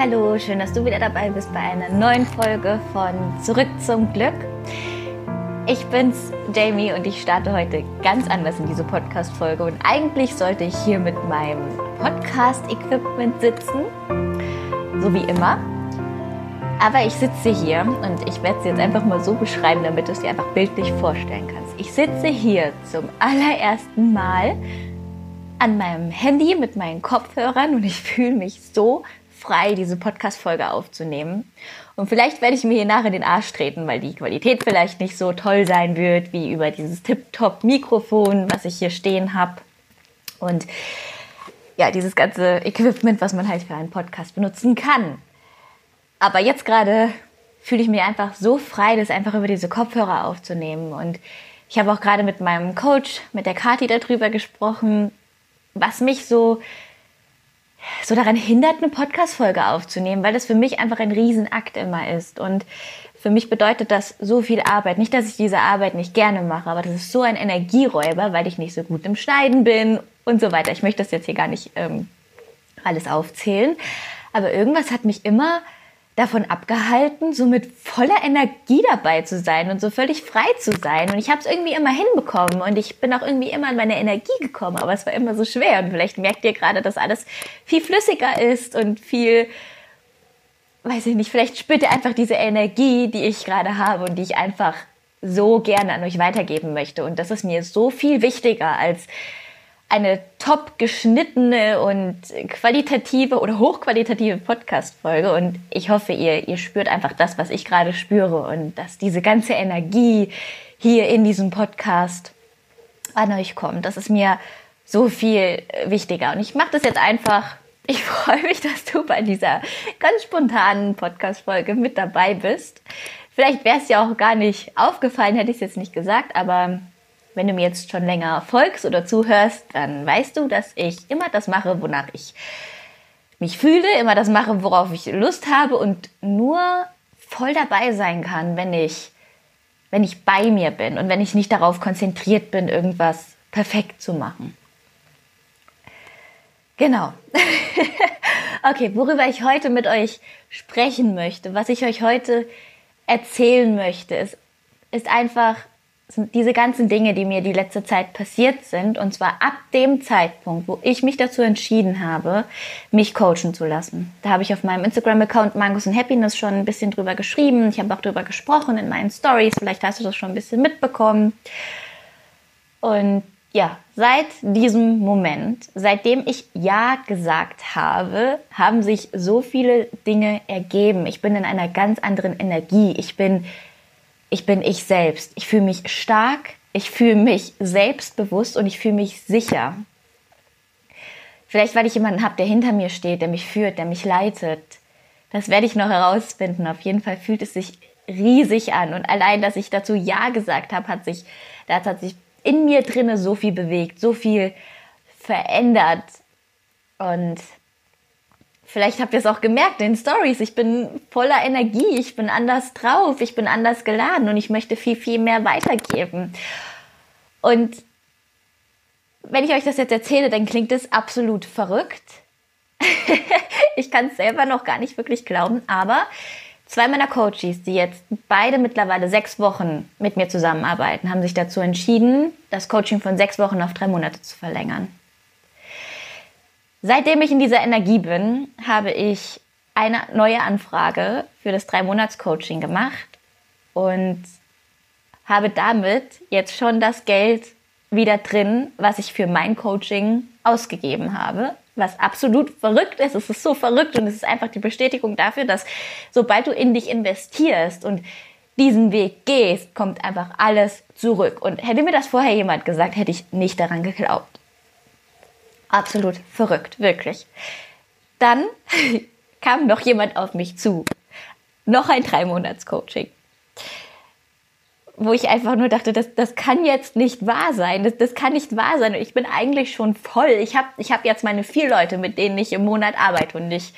Hallo, schön, dass du wieder dabei bist bei einer neuen Folge von Zurück zum Glück. Ich bin's, Jamie, und ich starte heute ganz anders in diese Podcast-Folge. Und eigentlich sollte ich hier mit meinem Podcast-Equipment sitzen, so wie immer. Aber ich sitze hier und ich werde es jetzt einfach mal so beschreiben, damit du es dir einfach bildlich vorstellen kannst. Ich sitze hier zum allerersten Mal an meinem Handy mit meinen Kopfhörern und ich fühle mich so frei, diese Podcast-Folge aufzunehmen. Und vielleicht werde ich mir hier nachher den Arsch treten, weil die Qualität vielleicht nicht so toll sein wird, wie über dieses Tip-Top-Mikrofon, was ich hier stehen habe. Und ja, dieses ganze Equipment, was man halt für einen Podcast benutzen kann. Aber jetzt gerade fühle ich mich einfach so frei, das einfach über diese Kopfhörer aufzunehmen. Und ich habe auch gerade mit meinem Coach, mit der Kati darüber gesprochen, was mich so so daran hindert, eine Podcast-Folge aufzunehmen, weil das für mich einfach ein Riesenakt immer ist. Und für mich bedeutet das so viel Arbeit. Nicht, dass ich diese Arbeit nicht gerne mache, aber das ist so ein Energieräuber, weil ich nicht so gut im Schneiden bin und so weiter. Ich möchte das jetzt hier gar nicht ähm, alles aufzählen. Aber irgendwas hat mich immer davon abgehalten, so mit voller Energie dabei zu sein und so völlig frei zu sein. Und ich habe es irgendwie immer hinbekommen und ich bin auch irgendwie immer in meine Energie gekommen, aber es war immer so schwer. Und vielleicht merkt ihr gerade, dass alles viel flüssiger ist und viel, weiß ich nicht, vielleicht spürt ihr einfach diese Energie, die ich gerade habe und die ich einfach so gerne an euch weitergeben möchte. Und das ist mir so viel wichtiger als eine top geschnittene und qualitative oder hochqualitative Podcast-Folge. Und ich hoffe, ihr, ihr spürt einfach das, was ich gerade spüre und dass diese ganze Energie hier in diesem Podcast an euch kommt. Das ist mir so viel wichtiger. Und ich mache das jetzt einfach. Ich freue mich, dass du bei dieser ganz spontanen Podcast-Folge mit dabei bist. Vielleicht wäre es ja auch gar nicht aufgefallen, hätte ich es jetzt nicht gesagt, aber wenn du mir jetzt schon länger folgst oder zuhörst, dann weißt du, dass ich immer das mache, wonach ich mich fühle, immer das mache, worauf ich Lust habe und nur voll dabei sein kann, wenn ich, wenn ich bei mir bin und wenn ich nicht darauf konzentriert bin, irgendwas perfekt zu machen. Genau. okay, worüber ich heute mit euch sprechen möchte, was ich euch heute erzählen möchte, ist, ist einfach diese ganzen Dinge, die mir die letzte Zeit passiert sind, und zwar ab dem Zeitpunkt, wo ich mich dazu entschieden habe, mich coachen zu lassen. Da habe ich auf meinem Instagram-Account Mangos and Happiness schon ein bisschen drüber geschrieben. Ich habe auch drüber gesprochen in meinen Stories. Vielleicht hast du das schon ein bisschen mitbekommen. Und ja, seit diesem Moment, seitdem ich Ja gesagt habe, haben sich so viele Dinge ergeben. Ich bin in einer ganz anderen Energie. Ich bin ich bin ich selbst. Ich fühle mich stark, ich fühle mich selbstbewusst und ich fühle mich sicher. Vielleicht, weil ich jemanden habe, der hinter mir steht, der mich führt, der mich leitet. Das werde ich noch herausfinden. Auf jeden Fall fühlt es sich riesig an. Und allein, dass ich dazu Ja gesagt habe, hat sich, das hat sich in mir drinne so viel bewegt, so viel verändert. Und Vielleicht habt ihr es auch gemerkt in den Stories. Ich bin voller Energie, ich bin anders drauf, ich bin anders geladen und ich möchte viel, viel mehr weitergeben. Und wenn ich euch das jetzt erzähle, dann klingt es absolut verrückt. ich kann es selber noch gar nicht wirklich glauben, aber zwei meiner Coaches, die jetzt beide mittlerweile sechs Wochen mit mir zusammenarbeiten, haben sich dazu entschieden, das Coaching von sechs Wochen auf drei Monate zu verlängern. Seitdem ich in dieser Energie bin, habe ich eine neue Anfrage für das Drei-Monats-Coaching gemacht und habe damit jetzt schon das Geld wieder drin, was ich für mein Coaching ausgegeben habe. Was absolut verrückt ist. Es ist so verrückt und es ist einfach die Bestätigung dafür, dass sobald du in dich investierst und diesen Weg gehst, kommt einfach alles zurück. Und hätte mir das vorher jemand gesagt, hätte ich nicht daran geglaubt. Absolut verrückt, wirklich. Dann kam noch jemand auf mich zu. Noch ein Drei-Monats-Coaching. Wo ich einfach nur dachte, das, das kann jetzt nicht wahr sein. Das, das kann nicht wahr sein. Und ich bin eigentlich schon voll. Ich habe ich hab jetzt meine vier Leute, mit denen ich im Monat arbeite. Und ich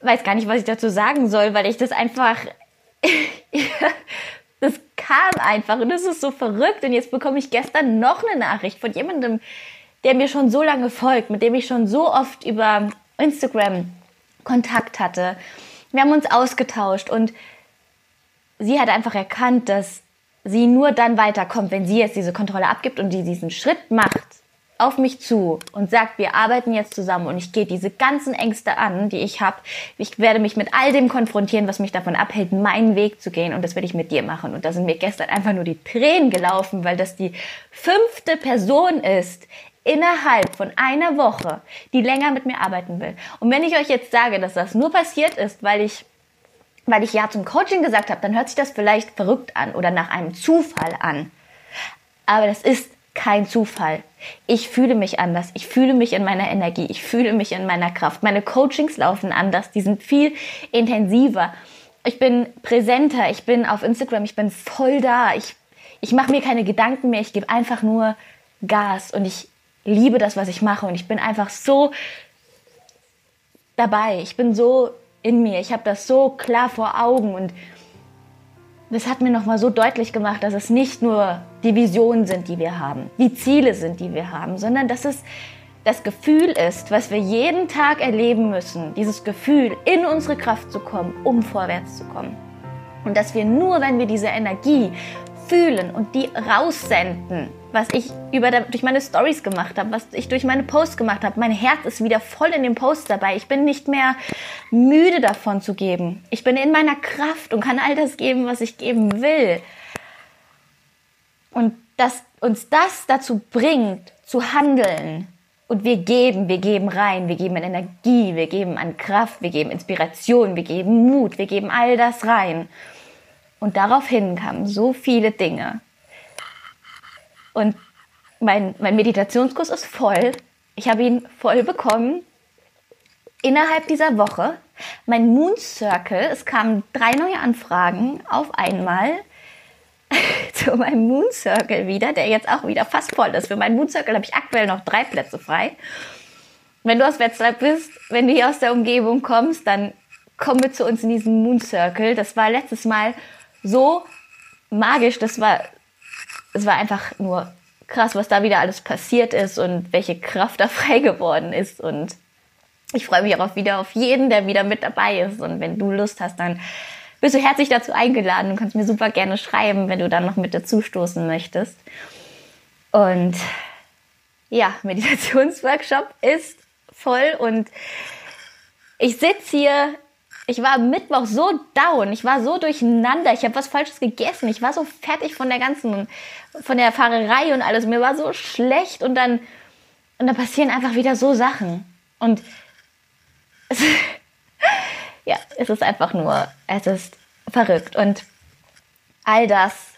weiß gar nicht, was ich dazu sagen soll, weil ich das einfach. das kam einfach. Und das ist so verrückt. Und jetzt bekomme ich gestern noch eine Nachricht von jemandem, der mir schon so lange folgt, mit dem ich schon so oft über Instagram Kontakt hatte. Wir haben uns ausgetauscht und sie hat einfach erkannt, dass sie nur dann weiterkommt, wenn sie jetzt diese Kontrolle abgibt und die diesen Schritt macht auf mich zu und sagt, wir arbeiten jetzt zusammen und ich gehe diese ganzen Ängste an, die ich habe. Ich werde mich mit all dem konfrontieren, was mich davon abhält, meinen Weg zu gehen und das werde ich mit dir machen. Und da sind mir gestern einfach nur die Tränen gelaufen, weil das die fünfte Person ist innerhalb von einer Woche, die länger mit mir arbeiten will. Und wenn ich euch jetzt sage, dass das nur passiert ist, weil ich weil ich ja zum Coaching gesagt habe, dann hört sich das vielleicht verrückt an oder nach einem Zufall an. Aber das ist kein Zufall. Ich fühle mich anders. Ich fühle mich in meiner Energie. Ich fühle mich in meiner Kraft. Meine Coachings laufen anders. Die sind viel intensiver. Ich bin präsenter. Ich bin auf Instagram. Ich bin voll da. Ich, ich mache mir keine Gedanken mehr. Ich gebe einfach nur Gas und ich liebe das, was ich mache. Und ich bin einfach so dabei. Ich bin so in mir. Ich habe das so klar vor Augen und das hat mir nochmal so deutlich gemacht, dass es nicht nur die Visionen sind, die wir haben, die Ziele sind, die wir haben, sondern dass es das Gefühl ist, was wir jeden Tag erleben müssen, dieses Gefühl, in unsere Kraft zu kommen, um vorwärts zu kommen. Und dass wir nur, wenn wir diese Energie fühlen und die raussenden, was ich über, durch meine Stories gemacht habe, was ich durch meine Posts gemacht habe. Mein Herz ist wieder voll in den Posts dabei. Ich bin nicht mehr müde davon zu geben. Ich bin in meiner Kraft und kann all das geben, was ich geben will. Und dass uns das dazu bringt, zu handeln. Und wir geben, wir geben rein, wir geben Energie, wir geben an Kraft, wir geben Inspiration, wir geben Mut, wir geben all das rein. Und daraufhin kamen so viele Dinge. Und mein, mein Meditationskurs ist voll. Ich habe ihn voll bekommen. Innerhalb dieser Woche. Mein Moon Circle, es kamen drei neue Anfragen auf einmal zu meinem Moon Circle wieder, der jetzt auch wieder fast voll ist. Für meinen Moon Circle habe ich aktuell noch drei Plätze frei. Wenn du aus Wetzlar bist, wenn du hier aus der Umgebung kommst, dann komm mit zu uns in diesen Moon Circle. Das war letztes Mal so magisch, das war, es war einfach nur krass, was da wieder alles passiert ist und welche Kraft da frei geworden ist. Und ich freue mich auch wieder auf jeden, der wieder mit dabei ist. Und wenn du Lust hast, dann bist du herzlich dazu eingeladen. Du kannst mir super gerne schreiben, wenn du dann noch mit dazu stoßen möchtest. Und ja, Meditationsworkshop ist voll und ich sitze hier ich war am Mittwoch so down, ich war so durcheinander, ich habe was Falsches gegessen, ich war so fertig von der ganzen, von der Fahrerei und alles. Mir war so schlecht und dann, und dann passieren einfach wieder so Sachen. Und es, ja, es ist einfach nur, es ist verrückt. Und all das,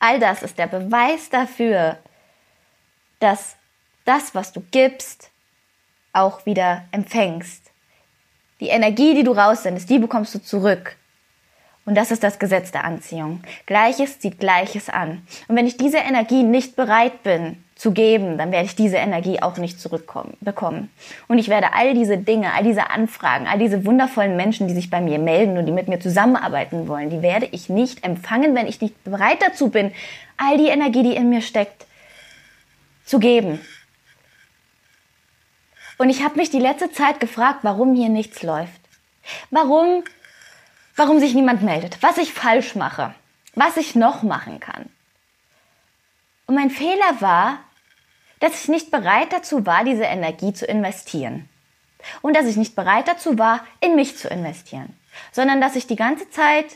all das ist der Beweis dafür, dass das, was du gibst, auch wieder empfängst. Die Energie, die du raussendest, die bekommst du zurück. Und das ist das Gesetz der Anziehung. Gleiches zieht Gleiches an. Und wenn ich diese Energie nicht bereit bin zu geben, dann werde ich diese Energie auch nicht zurückbekommen. Und ich werde all diese Dinge, all diese Anfragen, all diese wundervollen Menschen, die sich bei mir melden und die mit mir zusammenarbeiten wollen, die werde ich nicht empfangen, wenn ich nicht bereit dazu bin, all die Energie, die in mir steckt, zu geben. Und ich habe mich die letzte Zeit gefragt, warum hier nichts läuft. Warum, warum sich niemand meldet, was ich falsch mache, was ich noch machen kann. Und mein Fehler war, dass ich nicht bereit dazu war, diese Energie zu investieren. Und dass ich nicht bereit dazu war, in mich zu investieren. Sondern dass ich die ganze Zeit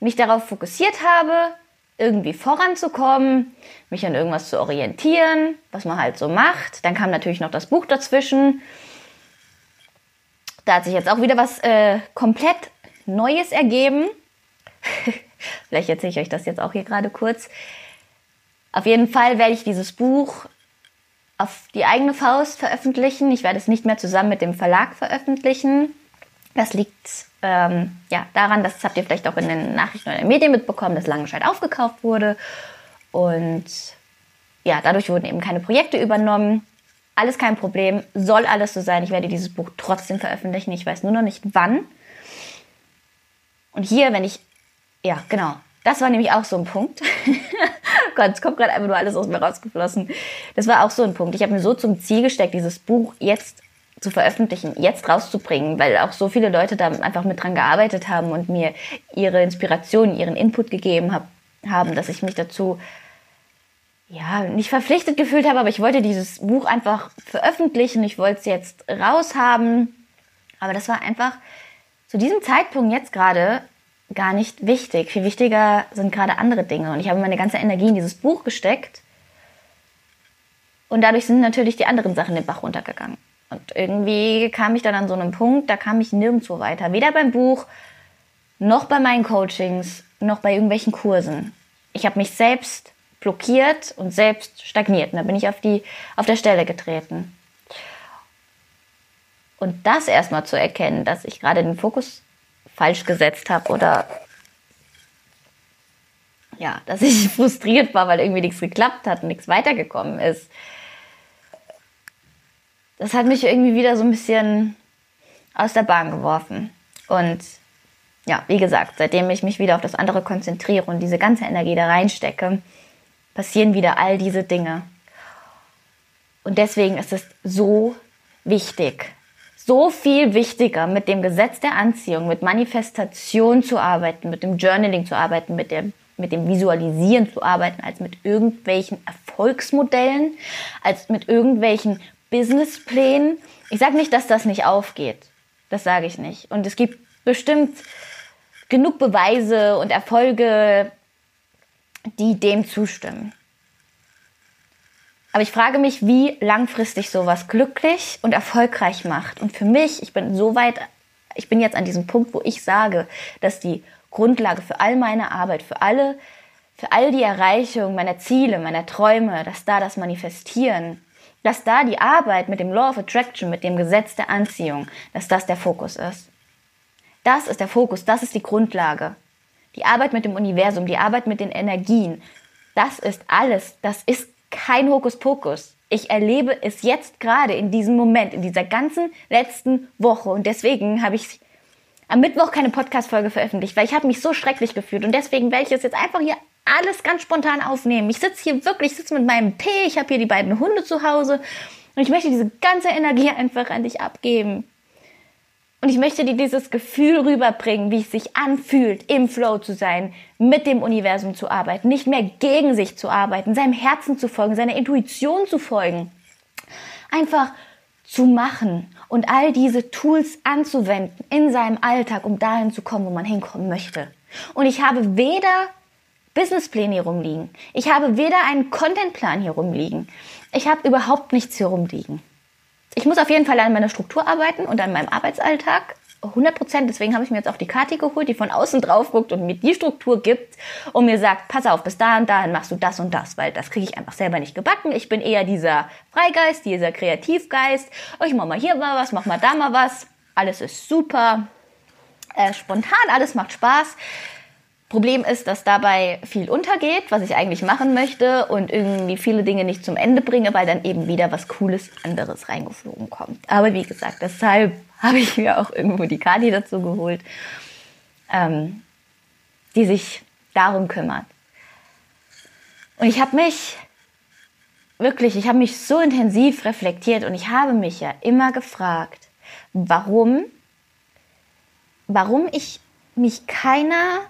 mich darauf fokussiert habe, irgendwie voranzukommen, mich an irgendwas zu orientieren, was man halt so macht. Dann kam natürlich noch das Buch dazwischen. Da hat sich jetzt auch wieder was äh, komplett Neues ergeben. Vielleicht erzähle ich euch das jetzt auch hier gerade kurz. Auf jeden Fall werde ich dieses Buch auf die eigene Faust veröffentlichen. Ich werde es nicht mehr zusammen mit dem Verlag veröffentlichen. Das liegt ähm, ja, daran, das habt ihr vielleicht auch in den Nachrichten oder in den Medien mitbekommen, dass Langenscheid aufgekauft wurde. Und ja, dadurch wurden eben keine Projekte übernommen. Alles kein Problem, soll alles so sein. Ich werde dieses Buch trotzdem veröffentlichen. Ich weiß nur noch nicht wann. Und hier, wenn ich, ja, genau, das war nämlich auch so ein Punkt. Gott, es kommt gerade einfach nur alles aus mir rausgeflossen. Das war auch so ein Punkt. Ich habe mir so zum Ziel gesteckt, dieses Buch jetzt zu veröffentlichen, jetzt rauszubringen, weil auch so viele Leute da einfach mit dran gearbeitet haben und mir ihre Inspiration, ihren Input gegeben hab, haben, dass ich mich dazu ja nicht verpflichtet gefühlt habe, aber ich wollte dieses Buch einfach veröffentlichen, ich wollte es jetzt raushaben, aber das war einfach zu diesem Zeitpunkt jetzt gerade gar nicht wichtig. Viel wichtiger sind gerade andere Dinge und ich habe meine ganze Energie in dieses Buch gesteckt und dadurch sind natürlich die anderen Sachen den Bach runtergegangen. Und irgendwie kam ich dann an so einem Punkt, da kam ich nirgendwo weiter. Weder beim Buch, noch bei meinen Coachings, noch bei irgendwelchen Kursen. Ich habe mich selbst blockiert und selbst stagniert. Und da bin ich auf, die, auf der Stelle getreten. Und das erstmal zu erkennen, dass ich gerade den Fokus falsch gesetzt habe oder ja, dass ich frustriert war, weil irgendwie nichts geklappt hat und nichts weitergekommen ist das hat mich irgendwie wieder so ein bisschen aus der Bahn geworfen. Und ja, wie gesagt, seitdem ich mich wieder auf das andere konzentriere und diese ganze Energie da reinstecke, passieren wieder all diese Dinge. Und deswegen ist es so wichtig, so viel wichtiger, mit dem Gesetz der Anziehung, mit Manifestation zu arbeiten, mit dem Journaling zu arbeiten, mit, der, mit dem Visualisieren zu arbeiten, als mit irgendwelchen Erfolgsmodellen, als mit irgendwelchen Businessplänen. Ich sage nicht, dass das nicht aufgeht. Das sage ich nicht. Und es gibt bestimmt genug Beweise und Erfolge, die dem zustimmen. Aber ich frage mich, wie langfristig sowas glücklich und erfolgreich macht. Und für mich, ich bin so weit, ich bin jetzt an diesem Punkt, wo ich sage, dass die Grundlage für all meine Arbeit, für alle, für all die Erreichung meiner Ziele, meiner Träume, dass da das Manifestieren dass da die Arbeit mit dem Law of Attraction, mit dem Gesetz der Anziehung, dass das der Fokus ist. Das ist der Fokus, das ist die Grundlage. Die Arbeit mit dem Universum, die Arbeit mit den Energien, das ist alles, das ist kein Hokuspokus. Ich erlebe es jetzt gerade in diesem Moment, in dieser ganzen letzten Woche und deswegen habe ich am Mittwoch keine Podcast-Folge veröffentlicht, weil ich habe mich so schrecklich gefühlt und deswegen werde ich es jetzt einfach hier alles ganz spontan aufnehmen. Ich sitze hier wirklich, ich sitze mit meinem Tee, ich habe hier die beiden Hunde zu Hause und ich möchte diese ganze Energie einfach an dich abgeben. Und ich möchte dir dieses Gefühl rüberbringen, wie es sich anfühlt, im Flow zu sein, mit dem Universum zu arbeiten, nicht mehr gegen sich zu arbeiten, seinem Herzen zu folgen, seiner Intuition zu folgen. Einfach zu machen und all diese Tools anzuwenden in seinem Alltag, um dahin zu kommen, wo man hinkommen möchte. Und ich habe weder Businesspläne hier rumliegen. Ich habe weder einen Contentplan hier rumliegen. Ich habe überhaupt nichts hier rumliegen. Ich muss auf jeden Fall an meiner Struktur arbeiten und an meinem Arbeitsalltag. 100 Prozent. Deswegen habe ich mir jetzt auch die Karte geholt, die von außen drauf guckt und mir die Struktur gibt und mir sagt, pass auf, bis dahin, dahin machst du das und das, weil das kriege ich einfach selber nicht gebacken. Ich bin eher dieser Freigeist, dieser Kreativgeist. Oh, ich mach mal hier mal was, mach mal da mal was. Alles ist super. Äh, spontan, alles macht Spaß. Problem ist, dass dabei viel untergeht, was ich eigentlich machen möchte und irgendwie viele Dinge nicht zum Ende bringe, weil dann eben wieder was Cooles anderes reingeflogen kommt. Aber wie gesagt, deshalb habe ich mir auch irgendwo die Kadi dazu geholt, ähm, die sich darum kümmert. Und ich habe mich wirklich, ich habe mich so intensiv reflektiert und ich habe mich ja immer gefragt, warum, warum ich mich keiner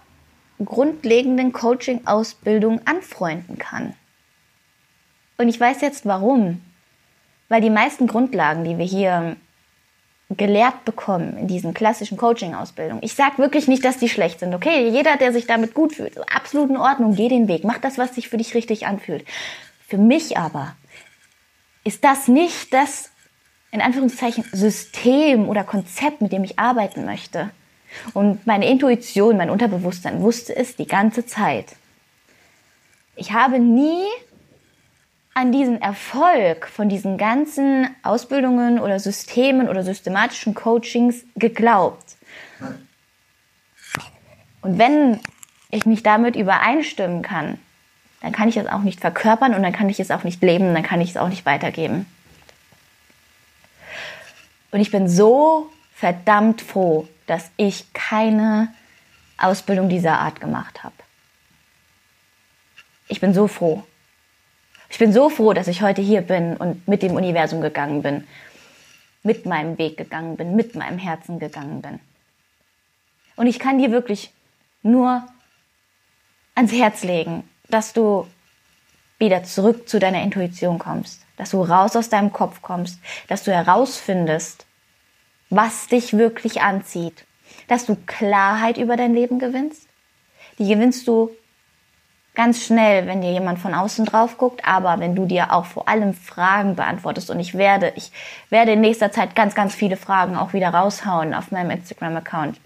grundlegenden Coaching-Ausbildung anfreunden kann. Und ich weiß jetzt warum. Weil die meisten Grundlagen, die wir hier gelehrt bekommen in diesen klassischen Coaching-Ausbildungen, ich sage wirklich nicht, dass die schlecht sind. Okay, jeder, der sich damit gut fühlt, absolut in Ordnung, geh den Weg, mach das, was sich für dich richtig anfühlt. Für mich aber ist das nicht das, in Anführungszeichen, System oder Konzept, mit dem ich arbeiten möchte. Und meine Intuition, mein Unterbewusstsein wusste es die ganze Zeit. Ich habe nie an diesen Erfolg von diesen ganzen Ausbildungen oder Systemen oder systematischen Coachings geglaubt. Und wenn ich mich damit übereinstimmen kann, dann kann ich es auch nicht verkörpern und dann kann ich es auch nicht leben, dann kann ich es auch nicht weitergeben. Und ich bin so verdammt froh, dass ich keine Ausbildung dieser Art gemacht habe. Ich bin so froh. Ich bin so froh, dass ich heute hier bin und mit dem Universum gegangen bin. mit meinem Weg gegangen bin, mit meinem Herzen gegangen bin. Und ich kann dir wirklich nur ans Herz legen, dass du wieder zurück zu deiner Intuition kommst, dass du raus aus deinem Kopf kommst, dass du herausfindest, was dich wirklich anzieht, dass du Klarheit über dein Leben gewinnst. Die gewinnst du ganz schnell, wenn dir jemand von außen drauf guckt, aber wenn du dir auch vor allem Fragen beantwortest und ich werde, ich werde in nächster Zeit ganz, ganz viele Fragen auch wieder raushauen auf meinem Instagram-Account.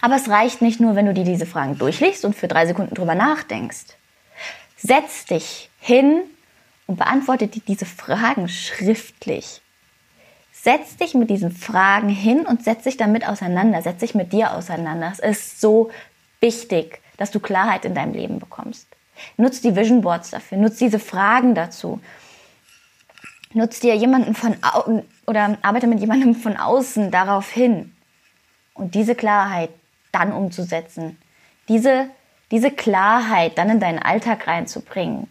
Aber es reicht nicht nur, wenn du dir diese Fragen durchliest und für drei Sekunden drüber nachdenkst. Setz dich hin und beantworte dir diese Fragen schriftlich. Setz dich mit diesen Fragen hin und setz dich damit auseinander. Setz dich mit dir auseinander. Es ist so wichtig, dass du Klarheit in deinem Leben bekommst. Nutz die Vision Boards dafür. Nutz diese Fragen dazu. Nutz dir jemanden von oder arbeite mit jemandem von außen darauf hin. Und diese Klarheit dann umzusetzen. Diese, diese Klarheit dann in deinen Alltag reinzubringen.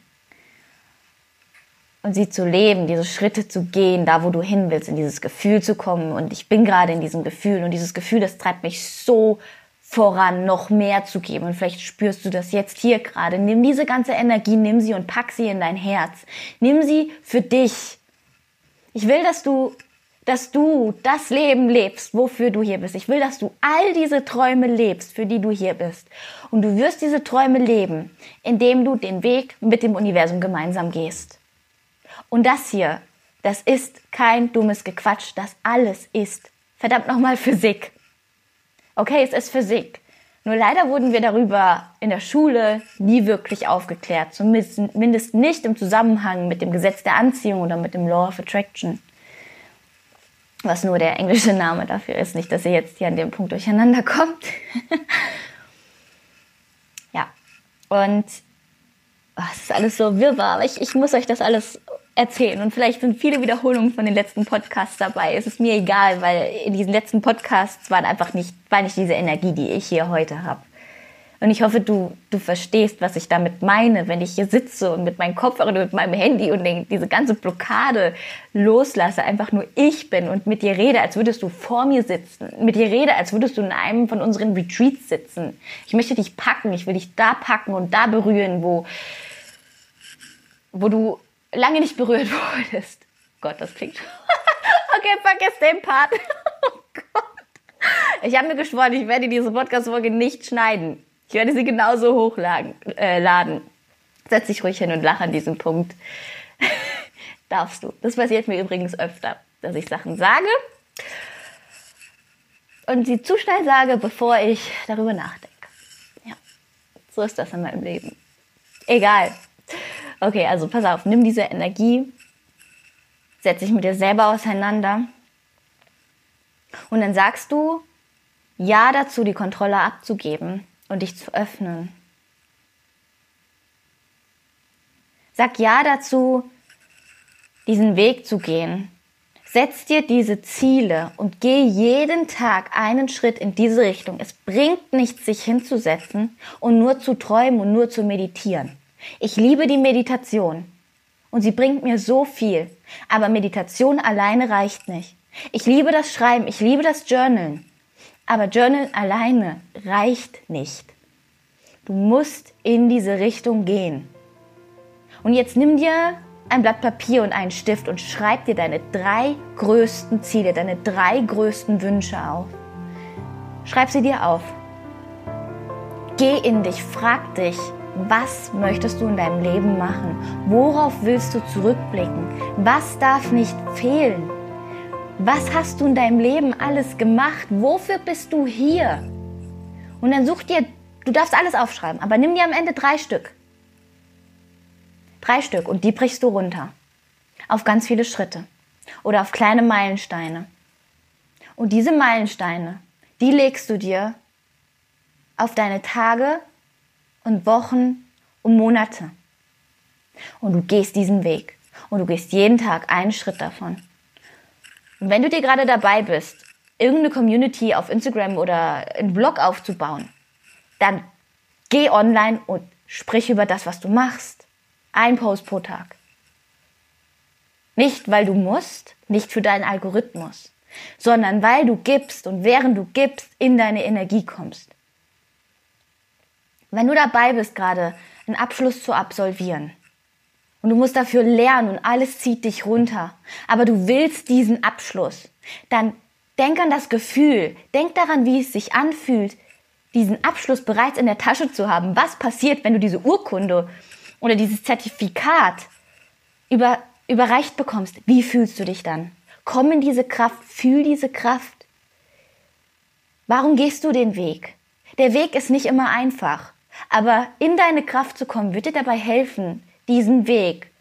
Und sie zu leben, diese Schritte zu gehen, da wo du hin willst, in dieses Gefühl zu kommen. Und ich bin gerade in diesem Gefühl. Und dieses Gefühl, das treibt mich so voran, noch mehr zu geben. Und vielleicht spürst du das jetzt hier gerade. Nimm diese ganze Energie, nimm sie und pack sie in dein Herz. Nimm sie für dich. Ich will, dass du dass du das Leben lebst, wofür du hier bist. Ich will, dass du all diese Träume lebst, für die du hier bist. Und du wirst diese Träume leben, indem du den Weg mit dem Universum gemeinsam gehst. Und das hier, das ist kein dummes Gequatsch, das alles ist verdammt nochmal Physik. Okay, es ist Physik. Nur leider wurden wir darüber in der Schule nie wirklich aufgeklärt, zumindest nicht im Zusammenhang mit dem Gesetz der Anziehung oder mit dem Law of Attraction was nur der englische Name dafür ist. Nicht, dass ihr jetzt hier an dem Punkt durcheinander kommt. ja, und oh, es ist alles so wirrwarr, aber ich, ich muss euch das alles erzählen. Und vielleicht sind viele Wiederholungen von den letzten Podcasts dabei. Es ist mir egal, weil in diesen letzten Podcasts war einfach nicht, war nicht diese Energie, die ich hier heute habe. Und ich hoffe, du, du verstehst, was ich damit meine, wenn ich hier sitze und mit meinem Kopfhörer und mit meinem Handy und diese ganze Blockade loslasse, einfach nur ich bin und mit dir rede, als würdest du vor mir sitzen, mit dir rede, als würdest du in einem von unseren Retreats sitzen. Ich möchte dich packen, ich will dich da packen und da berühren, wo, wo du lange nicht berührt wurdest. Gott, das klingt. okay, vergiss den Part. oh Gott. Ich habe mir geschworen, ich werde diese Podcast-Folge nicht schneiden. Ich werde sie genauso hochladen. Äh. Setz dich ruhig hin und lach an diesem Punkt. Darfst du. Das passiert mir übrigens öfter, dass ich Sachen sage und sie zu schnell sage, bevor ich darüber nachdenke. Ja, so ist das in meinem Leben. Egal. Okay, also pass auf, nimm diese Energie, setz dich mit dir selber auseinander und dann sagst du Ja dazu, die Kontrolle abzugeben und dich zu öffnen. Sag ja dazu, diesen Weg zu gehen. Setz dir diese Ziele und geh jeden Tag einen Schritt in diese Richtung. Es bringt nichts, sich hinzusetzen und nur zu träumen und nur zu meditieren. Ich liebe die Meditation und sie bringt mir so viel, aber Meditation alleine reicht nicht. Ich liebe das Schreiben, ich liebe das Journalen. Aber Journal alleine reicht nicht. Du musst in diese Richtung gehen. Und jetzt nimm dir ein Blatt Papier und einen Stift und schreib dir deine drei größten Ziele, deine drei größten Wünsche auf. Schreib sie dir auf. Geh in dich, frag dich, was möchtest du in deinem Leben machen? Worauf willst du zurückblicken? Was darf nicht fehlen? Was hast du in deinem Leben alles gemacht? Wofür bist du hier? Und dann such dir, du darfst alles aufschreiben, aber nimm dir am Ende drei Stück. Drei Stück und die brichst du runter. Auf ganz viele Schritte oder auf kleine Meilensteine. Und diese Meilensteine, die legst du dir auf deine Tage und Wochen und Monate. Und du gehst diesen Weg. Und du gehst jeden Tag einen Schritt davon. Und wenn du dir gerade dabei bist, irgendeine Community auf Instagram oder einen Blog aufzubauen, dann geh online und sprich über das, was du machst. Ein Post pro Tag. Nicht, weil du musst, nicht für deinen Algorithmus, sondern weil du gibst und während du gibst, in deine Energie kommst. Wenn du dabei bist, gerade einen Abschluss zu absolvieren und du musst dafür lernen und alles zieht dich runter, aber du willst diesen Abschluss, dann denk an das Gefühl, denk daran, wie es sich anfühlt, diesen Abschluss bereits in der Tasche zu haben. Was passiert, wenn du diese Urkunde oder dieses Zertifikat über, überreicht bekommst? Wie fühlst du dich dann? Komm in diese Kraft, fühl diese Kraft. Warum gehst du den Weg? Der Weg ist nicht immer einfach, aber in deine Kraft zu kommen, wird dir dabei helfen, diesen Weg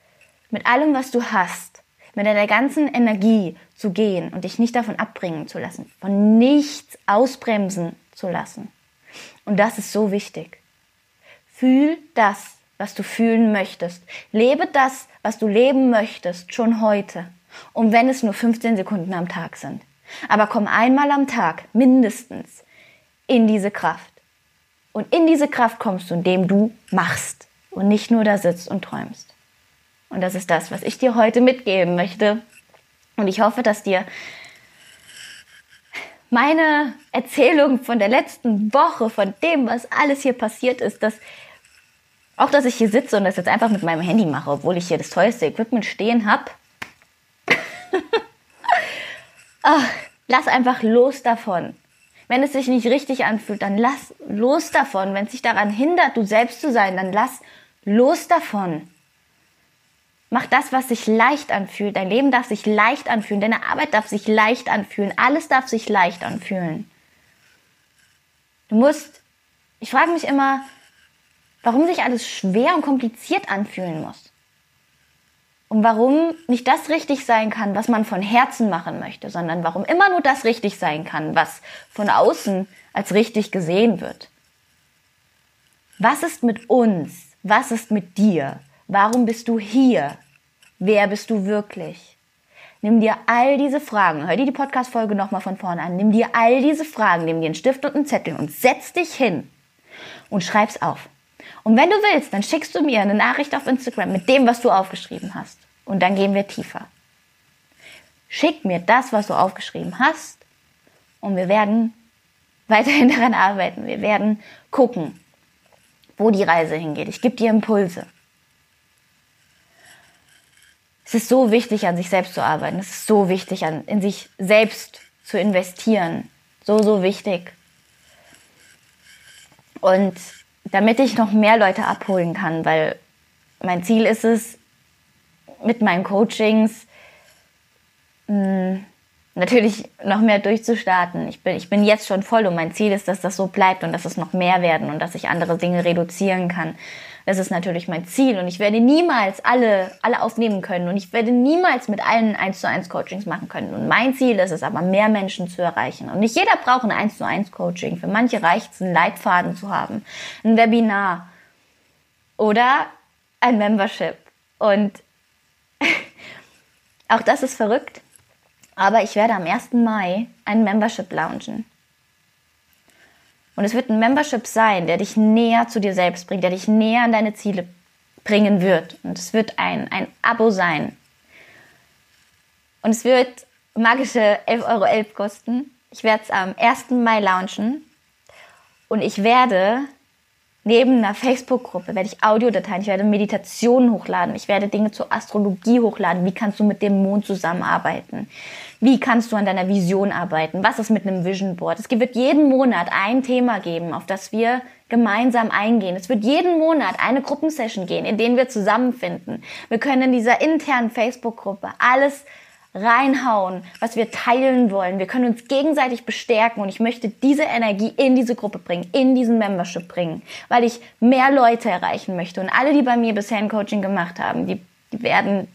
mit allem, was du hast, mit deiner ganzen Energie zu gehen und dich nicht davon abbringen zu lassen, von nichts ausbremsen zu lassen. Und das ist so wichtig. Fühl das, was du fühlen möchtest. Lebe das, was du leben möchtest, schon heute. Und wenn es nur 15 Sekunden am Tag sind. Aber komm einmal am Tag, mindestens, in diese Kraft. Und in diese Kraft kommst du, indem du machst und nicht nur da sitzt und träumst. Und das ist das, was ich dir heute mitgeben möchte. Und ich hoffe, dass dir meine Erzählung von der letzten Woche, von dem, was alles hier passiert ist, dass auch, dass ich hier sitze und das jetzt einfach mit meinem Handy mache, obwohl ich hier das teuerste Equipment stehen habe, Ach, lass einfach los davon. Wenn es sich nicht richtig anfühlt, dann lass los davon. Wenn es dich daran hindert, du selbst zu sein, dann lass los davon. Mach das, was sich leicht anfühlt. Dein Leben darf sich leicht anfühlen. Deine Arbeit darf sich leicht anfühlen. Alles darf sich leicht anfühlen. Du musst, ich frage mich immer, warum sich alles schwer und kompliziert anfühlen muss und warum nicht das richtig sein kann, was man von Herzen machen möchte, sondern warum immer nur das richtig sein kann, was von außen als richtig gesehen wird. Was ist mit uns? Was ist mit dir? Warum bist du hier? Wer bist du wirklich? Nimm dir all diese Fragen, hör dir die Podcast-Folge nochmal von vorne an, nimm dir all diese Fragen, nimm dir einen Stift und einen Zettel und setz dich hin und schreib's auf. Und wenn du willst, dann schickst du mir eine Nachricht auf Instagram mit dem, was du aufgeschrieben hast. Und dann gehen wir tiefer. Schick mir das, was du aufgeschrieben hast. Und wir werden weiterhin daran arbeiten. Wir werden gucken, wo die Reise hingeht. Ich gebe dir Impulse. Es ist so wichtig, an sich selbst zu arbeiten. Es ist so wichtig, an, in sich selbst zu investieren. So, so wichtig. Und damit ich noch mehr Leute abholen kann, weil mein Ziel ist es, mit meinen Coachings hm, natürlich noch mehr durchzustarten. Ich bin, ich bin jetzt schon voll und mein Ziel ist, dass das so bleibt und dass es noch mehr werden und dass ich andere Dinge reduzieren kann. Das ist natürlich mein Ziel und ich werde niemals alle, alle aufnehmen können und ich werde niemals mit allen 1 zu 1 Coachings machen können. Und mein Ziel ist es aber, mehr Menschen zu erreichen. Und nicht jeder braucht ein 1 zu 1 Coaching. Für manche reicht es, einen Leitfaden zu haben, ein Webinar oder ein Membership. Und auch das ist verrückt. Aber ich werde am 1. Mai ein Membership launchen. Und es wird ein Membership sein, der dich näher zu dir selbst bringt, der dich näher an deine Ziele bringen wird. Und es wird ein, ein Abo sein. Und es wird magische 11,11 Euro .11 kosten. Ich werde es am 1. Mai launchen. Und ich werde neben einer Facebook-Gruppe, werde ich Audiodateien, ich werde Meditationen hochladen, ich werde Dinge zur Astrologie hochladen. Wie kannst du mit dem Mond zusammenarbeiten? Wie kannst du an deiner Vision arbeiten? Was ist mit einem Vision Board? Es wird jeden Monat ein Thema geben, auf das wir gemeinsam eingehen. Es wird jeden Monat eine Gruppensession gehen, in denen wir zusammenfinden. Wir können in dieser internen Facebook-Gruppe alles reinhauen, was wir teilen wollen. Wir können uns gegenseitig bestärken und ich möchte diese Energie in diese Gruppe bringen, in diesen Membership bringen, weil ich mehr Leute erreichen möchte. Und alle, die bei mir bisher ein Coaching gemacht haben, die, die werden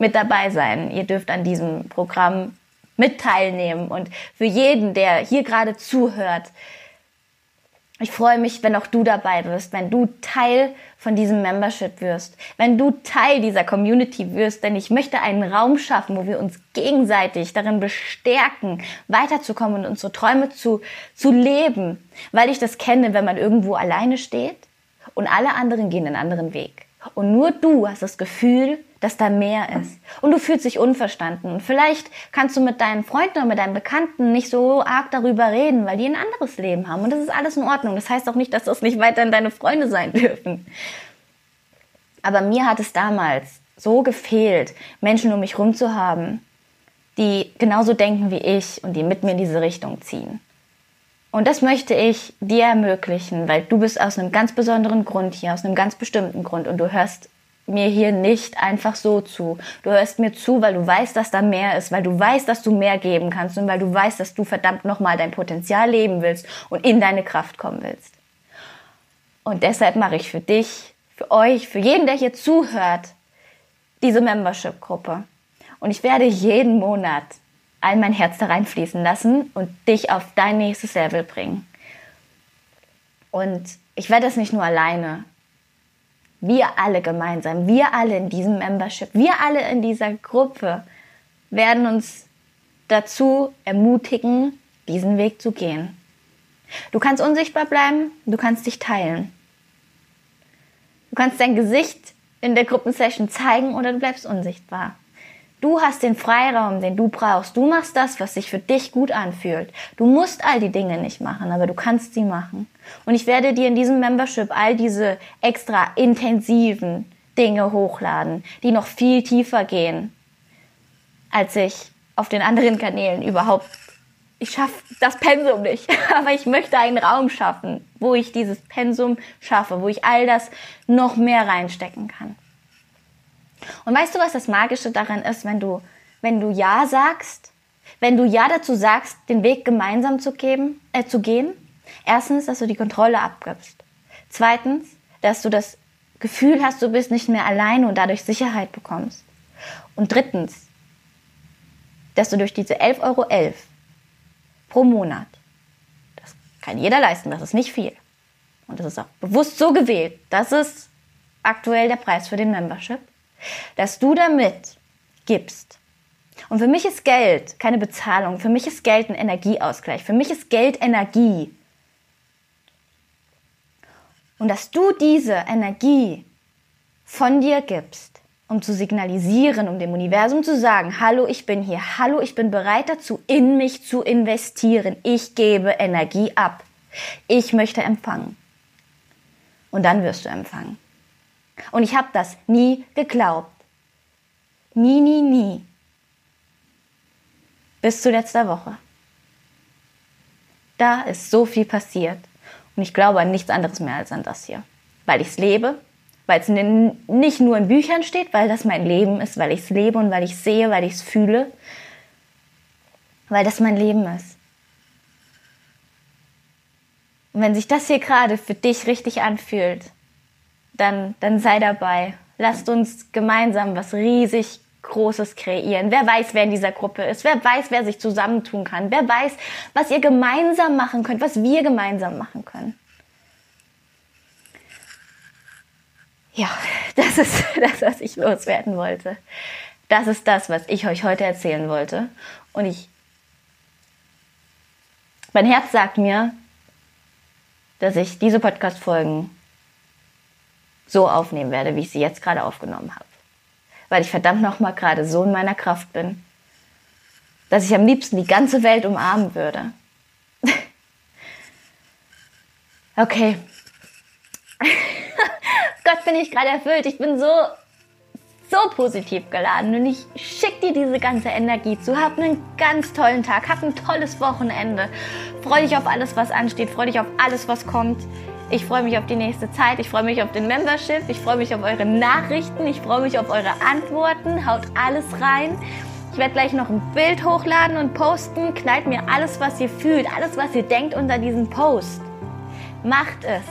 mit dabei sein. Ihr dürft an diesem Programm mit teilnehmen. Und für jeden, der hier gerade zuhört, ich freue mich, wenn auch du dabei wirst, wenn du Teil von diesem Membership wirst, wenn du Teil dieser Community wirst, denn ich möchte einen Raum schaffen, wo wir uns gegenseitig darin bestärken, weiterzukommen und unsere Träume zu, zu leben, weil ich das kenne, wenn man irgendwo alleine steht und alle anderen gehen einen anderen Weg. Und nur du hast das Gefühl, dass da mehr ist. Und du fühlst dich unverstanden. Und vielleicht kannst du mit deinen Freunden oder mit deinen Bekannten nicht so arg darüber reden, weil die ein anderes Leben haben. Und das ist alles in Ordnung. Das heißt auch nicht, dass das nicht weiterhin deine Freunde sein dürfen. Aber mir hat es damals so gefehlt, Menschen um mich herum zu haben, die genauso denken wie ich und die mit mir in diese Richtung ziehen. Und das möchte ich dir ermöglichen, weil du bist aus einem ganz besonderen Grund hier, aus einem ganz bestimmten Grund und du hörst mir hier nicht einfach so zu. Du hörst mir zu, weil du weißt, dass da mehr ist, weil du weißt, dass du mehr geben kannst und weil du weißt, dass du verdammt nochmal dein Potenzial leben willst und in deine Kraft kommen willst. Und deshalb mache ich für dich, für euch, für jeden, der hier zuhört, diese Membership-Gruppe. Und ich werde jeden Monat all mein Herz da reinfließen lassen und dich auf dein nächstes Level bringen. Und ich werde das nicht nur alleine. Wir alle gemeinsam, wir alle in diesem Membership, wir alle in dieser Gruppe werden uns dazu ermutigen, diesen Weg zu gehen. Du kannst unsichtbar bleiben, du kannst dich teilen. Du kannst dein Gesicht in der Gruppensession zeigen oder du bleibst unsichtbar. Du hast den Freiraum, den du brauchst. Du machst das, was sich für dich gut anfühlt. Du musst all die Dinge nicht machen, aber du kannst sie machen. Und ich werde dir in diesem Membership all diese extra intensiven Dinge hochladen, die noch viel tiefer gehen, als ich auf den anderen Kanälen überhaupt. Ich schaffe das Pensum nicht, aber ich möchte einen Raum schaffen, wo ich dieses Pensum schaffe, wo ich all das noch mehr reinstecken kann. Und weißt du, was das Magische daran ist, wenn du, wenn du Ja sagst? Wenn du Ja dazu sagst, den Weg gemeinsam zu, geben, äh, zu gehen? Erstens, dass du die Kontrolle abgibst. Zweitens, dass du das Gefühl hast, du bist nicht mehr alleine und dadurch Sicherheit bekommst. Und drittens, dass du durch diese 11,11 Euro pro Monat, das kann jeder leisten, das ist nicht viel. Und das ist auch bewusst so gewählt. Das ist aktuell der Preis für den Membership dass du damit gibst. Und für mich ist Geld keine Bezahlung, für mich ist Geld ein Energieausgleich, für mich ist Geld Energie. Und dass du diese Energie von dir gibst, um zu signalisieren, um dem Universum zu sagen, hallo, ich bin hier, hallo, ich bin bereit dazu, in mich zu investieren. Ich gebe Energie ab. Ich möchte empfangen. Und dann wirst du empfangen. Und ich habe das nie geglaubt. Nie, nie, nie. Bis zu letzter Woche. Da ist so viel passiert. Und ich glaube an nichts anderes mehr als an das hier. Weil ich es lebe, weil es nicht nur in Büchern steht, weil das mein Leben ist, weil ich es lebe und weil ich sehe, weil ich es fühle, weil das mein Leben ist. Und wenn sich das hier gerade für dich richtig anfühlt, dann, dann sei dabei. Lasst uns gemeinsam was riesig Großes kreieren. Wer weiß, wer in dieser Gruppe ist. Wer weiß, wer sich zusammentun kann. Wer weiß, was ihr gemeinsam machen könnt, was wir gemeinsam machen können. Ja, das ist das, was ich loswerden wollte. Das ist das, was ich euch heute erzählen wollte. Und ich, mein Herz sagt mir, dass ich diese Podcast-Folgen so aufnehmen werde, wie ich sie jetzt gerade aufgenommen habe. Weil ich verdammt nochmal gerade so in meiner Kraft bin, dass ich am liebsten die ganze Welt umarmen würde. okay. Gott, bin ich gerade erfüllt. Ich bin so, so positiv geladen und ich schicke dir diese ganze Energie zu. Hab einen ganz tollen Tag, hab ein tolles Wochenende. Freu dich auf alles, was ansteht, freu dich auf alles, was kommt. Ich freue mich auf die nächste Zeit. Ich freue mich auf den Membership. Ich freue mich auf eure Nachrichten. Ich freue mich auf eure Antworten. Haut alles rein. Ich werde gleich noch ein Bild hochladen und posten. Knallt mir alles, was ihr fühlt, alles, was ihr denkt unter diesem Post. Macht es.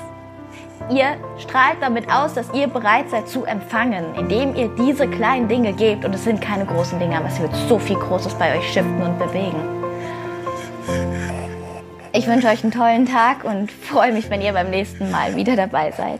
Ihr strahlt damit aus, dass ihr bereit seid zu empfangen, indem ihr diese kleinen Dinge gebt. Und es sind keine großen Dinge, aber es wird so viel Großes bei euch shiften und bewegen. Ich wünsche euch einen tollen Tag und freue mich, wenn ihr beim nächsten Mal wieder dabei seid.